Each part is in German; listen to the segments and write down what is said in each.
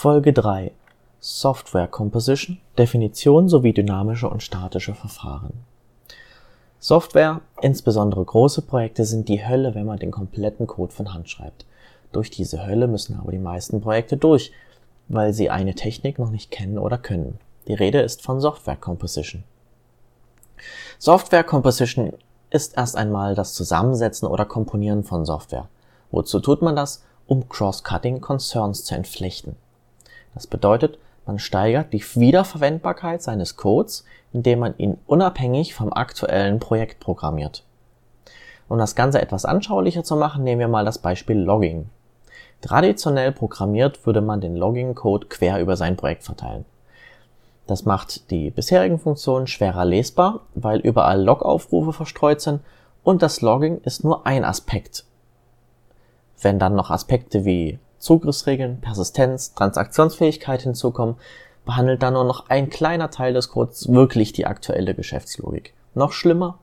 Folge 3 Software Composition, Definition sowie dynamische und statische Verfahren. Software, insbesondere große Projekte, sind die Hölle, wenn man den kompletten Code von Hand schreibt. Durch diese Hölle müssen aber die meisten Projekte durch, weil sie eine Technik noch nicht kennen oder können. Die Rede ist von Software Composition. Software Composition ist erst einmal das Zusammensetzen oder Komponieren von Software. Wozu tut man das? Um Cross-Cutting Concerns zu entflechten. Das bedeutet, man steigert die Wiederverwendbarkeit seines Codes, indem man ihn unabhängig vom aktuellen Projekt programmiert. Um das Ganze etwas anschaulicher zu machen, nehmen wir mal das Beispiel Logging. Traditionell programmiert würde man den Logging-Code quer über sein Projekt verteilen. Das macht die bisherigen Funktionen schwerer lesbar, weil überall Log-Aufrufe verstreut sind und das Logging ist nur ein Aspekt. Wenn dann noch Aspekte wie Zugriffsregeln, Persistenz, Transaktionsfähigkeit hinzukommen, behandelt dann nur noch ein kleiner Teil des Codes wirklich die aktuelle Geschäftslogik. Noch schlimmer,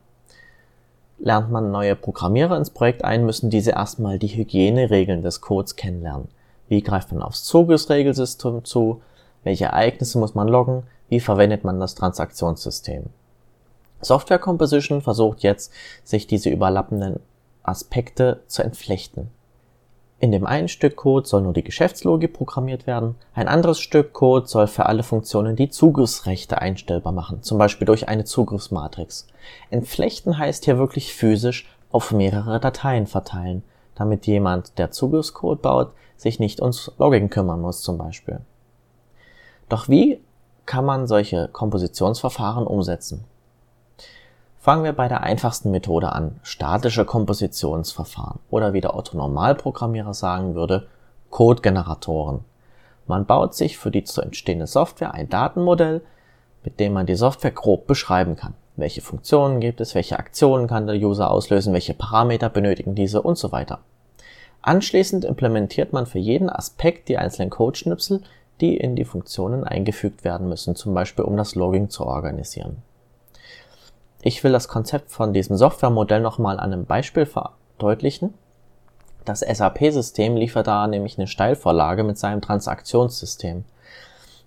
lernt man neue Programmierer ins Projekt ein, müssen diese erstmal die Hygieneregeln des Codes kennenlernen. Wie greift man aufs Zugriffsregelsystem zu? Welche Ereignisse muss man loggen? Wie verwendet man das Transaktionssystem? Software Composition versucht jetzt, sich diese überlappenden Aspekte zu entflechten. In dem einen Stück Code soll nur die Geschäftslogik programmiert werden, ein anderes Stück Code soll für alle Funktionen die Zugriffsrechte einstellbar machen, zum Beispiel durch eine Zugriffsmatrix. Entflechten heißt hier wirklich physisch auf mehrere Dateien verteilen, damit jemand, der Zugriffscode baut, sich nicht ums Logging kümmern muss zum Beispiel. Doch wie kann man solche Kompositionsverfahren umsetzen? Fangen wir bei der einfachsten Methode an, statische Kompositionsverfahren oder wie der Otto-Normalprogrammierer sagen würde, Codegeneratoren. Man baut sich für die zu entstehende Software ein Datenmodell, mit dem man die Software grob beschreiben kann. Welche Funktionen gibt es, welche Aktionen kann der User auslösen, welche Parameter benötigen diese und so weiter. Anschließend implementiert man für jeden Aspekt die einzelnen Codeschnipsel, die in die Funktionen eingefügt werden müssen, zum Beispiel um das Logging zu organisieren. Ich will das Konzept von diesem Softwaremodell nochmal an einem Beispiel verdeutlichen. Das SAP-System liefert da nämlich eine Steilvorlage mit seinem Transaktionssystem.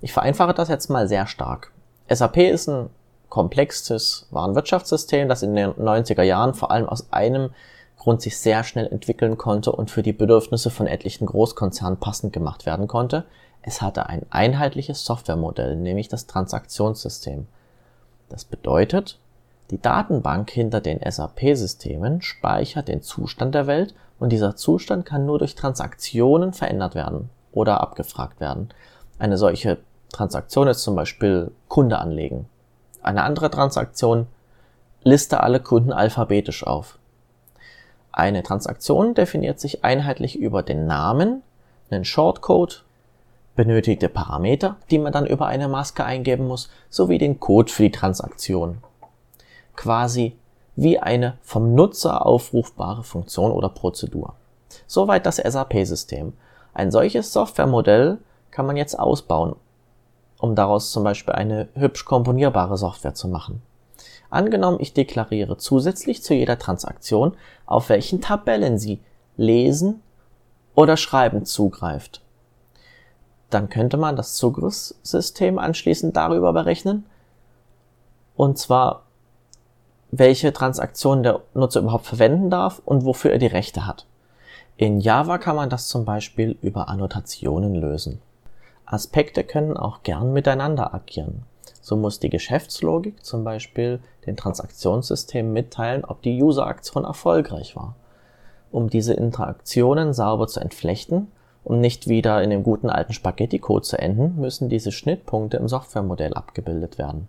Ich vereinfache das jetzt mal sehr stark. SAP ist ein komplexes Warenwirtschaftssystem, das in den 90er Jahren vor allem aus einem Grund sich sehr schnell entwickeln konnte und für die Bedürfnisse von etlichen Großkonzernen passend gemacht werden konnte. Es hatte ein einheitliches Softwaremodell, nämlich das Transaktionssystem. Das bedeutet, die Datenbank hinter den SAP-Systemen speichert den Zustand der Welt und dieser Zustand kann nur durch Transaktionen verändert werden oder abgefragt werden. Eine solche Transaktion ist zum Beispiel Kunde anlegen. Eine andere Transaktion liste alle Kunden alphabetisch auf. Eine Transaktion definiert sich einheitlich über den Namen, einen Shortcode, benötigte Parameter, die man dann über eine Maske eingeben muss, sowie den Code für die Transaktion quasi wie eine vom Nutzer aufrufbare Funktion oder Prozedur. Soweit das SAP-System. Ein solches Softwaremodell kann man jetzt ausbauen, um daraus zum Beispiel eine hübsch komponierbare Software zu machen. Angenommen, ich deklariere zusätzlich zu jeder Transaktion, auf welchen Tabellen sie lesen oder schreiben zugreift. Dann könnte man das Zugriffssystem anschließend darüber berechnen. Und zwar welche Transaktionen der Nutzer überhaupt verwenden darf und wofür er die Rechte hat. In Java kann man das zum Beispiel über Annotationen lösen. Aspekte können auch gern miteinander agieren. So muss die Geschäftslogik zum Beispiel den Transaktionssystemen mitteilen, ob die User-Aktion erfolgreich war. Um diese Interaktionen sauber zu entflechten und nicht wieder in dem guten alten Spaghetti-Code zu enden, müssen diese Schnittpunkte im Softwaremodell abgebildet werden.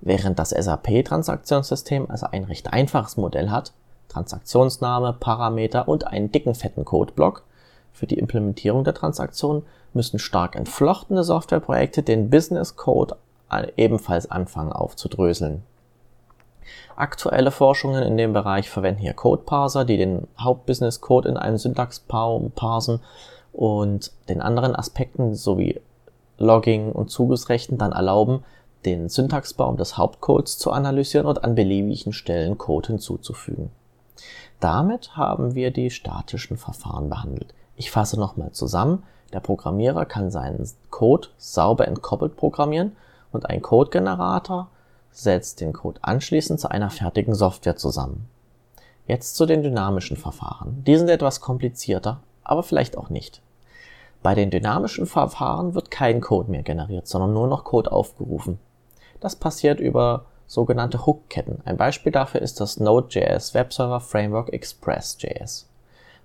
Während das SAP-Transaktionssystem also ein recht einfaches Modell hat, Transaktionsname, Parameter und einen dicken fetten Codeblock für die Implementierung der Transaktion, müssen stark entflochtene Softwareprojekte den Business Code ebenfalls anfangen aufzudröseln. Aktuelle Forschungen in dem Bereich verwenden hier Codeparser, die den Hauptbusiness Code in einem Syntaxbaum parsen und den anderen Aspekten sowie Logging und Zugriffsrechten dann erlauben, den Syntaxbaum des Hauptcodes zu analysieren und an beliebigen Stellen Code hinzuzufügen. Damit haben wir die statischen Verfahren behandelt. Ich fasse nochmal zusammen. Der Programmierer kann seinen Code sauber entkoppelt programmieren und ein Codegenerator setzt den Code anschließend zu einer fertigen Software zusammen. Jetzt zu den dynamischen Verfahren. Die sind etwas komplizierter, aber vielleicht auch nicht. Bei den dynamischen Verfahren wird kein Code mehr generiert, sondern nur noch Code aufgerufen. Das passiert über sogenannte Hook-Ketten. Ein Beispiel dafür ist das Node.js Webserver Framework Express.js.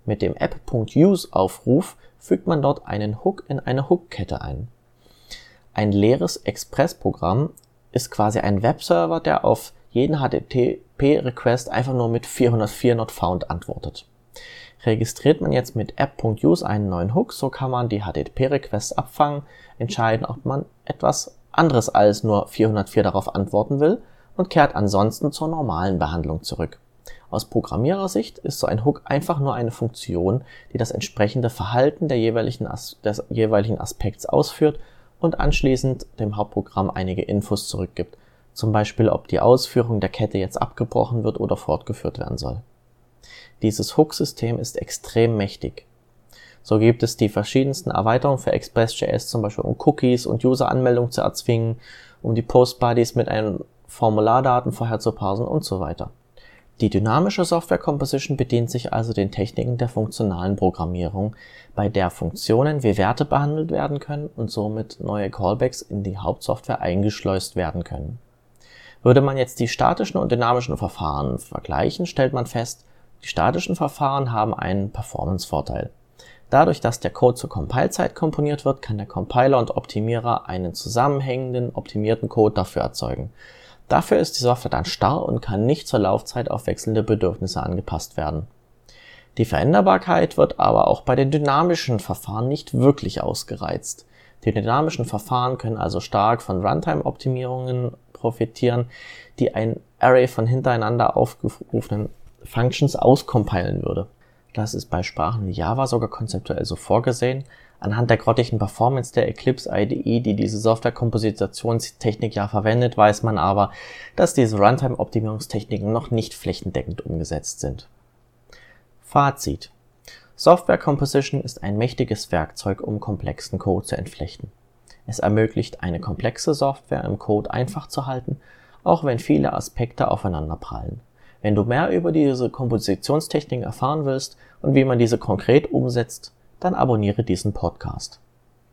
Mit dem app.use-Aufruf fügt man dort einen Hook in eine Hook-Kette ein. Ein leeres Express-Programm ist quasi ein Webserver, der auf jeden HTTP-Request einfach nur mit 404 not found antwortet. Registriert man jetzt mit app.use einen neuen Hook, so kann man die HTTP-Requests abfangen, entscheiden, ob man etwas anderes als nur 404 darauf antworten will und kehrt ansonsten zur normalen Behandlung zurück. Aus Programmierersicht ist so ein Hook einfach nur eine Funktion, die das entsprechende Verhalten der jeweiligen As des jeweiligen Aspekts ausführt und anschließend dem Hauptprogramm einige Infos zurückgibt, zum Beispiel ob die Ausführung der Kette jetzt abgebrochen wird oder fortgeführt werden soll. Dieses Hook-System ist extrem mächtig. So gibt es die verschiedensten Erweiterungen für Express.js, zum Beispiel um Cookies und User-Anmeldung zu erzwingen, um die Post-Bodies mit einem Formulardaten vorher zu parsen und so weiter. Die dynamische Software Composition bedient sich also den Techniken der funktionalen Programmierung, bei der Funktionen wie Werte behandelt werden können und somit neue Callbacks in die Hauptsoftware eingeschleust werden können. Würde man jetzt die statischen und dynamischen Verfahren vergleichen, stellt man fest, die statischen Verfahren haben einen Performance-Vorteil. Dadurch, dass der Code zur Compile-Zeit komponiert wird, kann der Compiler und Optimierer einen zusammenhängenden, optimierten Code dafür erzeugen. Dafür ist die Software dann starr und kann nicht zur Laufzeit auf wechselnde Bedürfnisse angepasst werden. Die Veränderbarkeit wird aber auch bei den dynamischen Verfahren nicht wirklich ausgereizt. Die dynamischen Verfahren können also stark von Runtime-Optimierungen profitieren, die ein Array von hintereinander aufgerufenen Functions auskompilen würde. Das ist bei Sprachen wie Java sogar konzeptuell so vorgesehen. Anhand der grottigen Performance der Eclipse IDE, die diese Software-Kompositionstechnik ja verwendet, weiß man aber, dass diese Runtime-Optimierungstechniken noch nicht flächendeckend umgesetzt sind. Fazit. Software Composition ist ein mächtiges Werkzeug, um komplexen Code zu entflechten. Es ermöglicht, eine komplexe Software im Code einfach zu halten, auch wenn viele Aspekte aufeinander prallen. Wenn du mehr über diese Kompositionstechniken erfahren willst und wie man diese konkret umsetzt, dann abonniere diesen Podcast.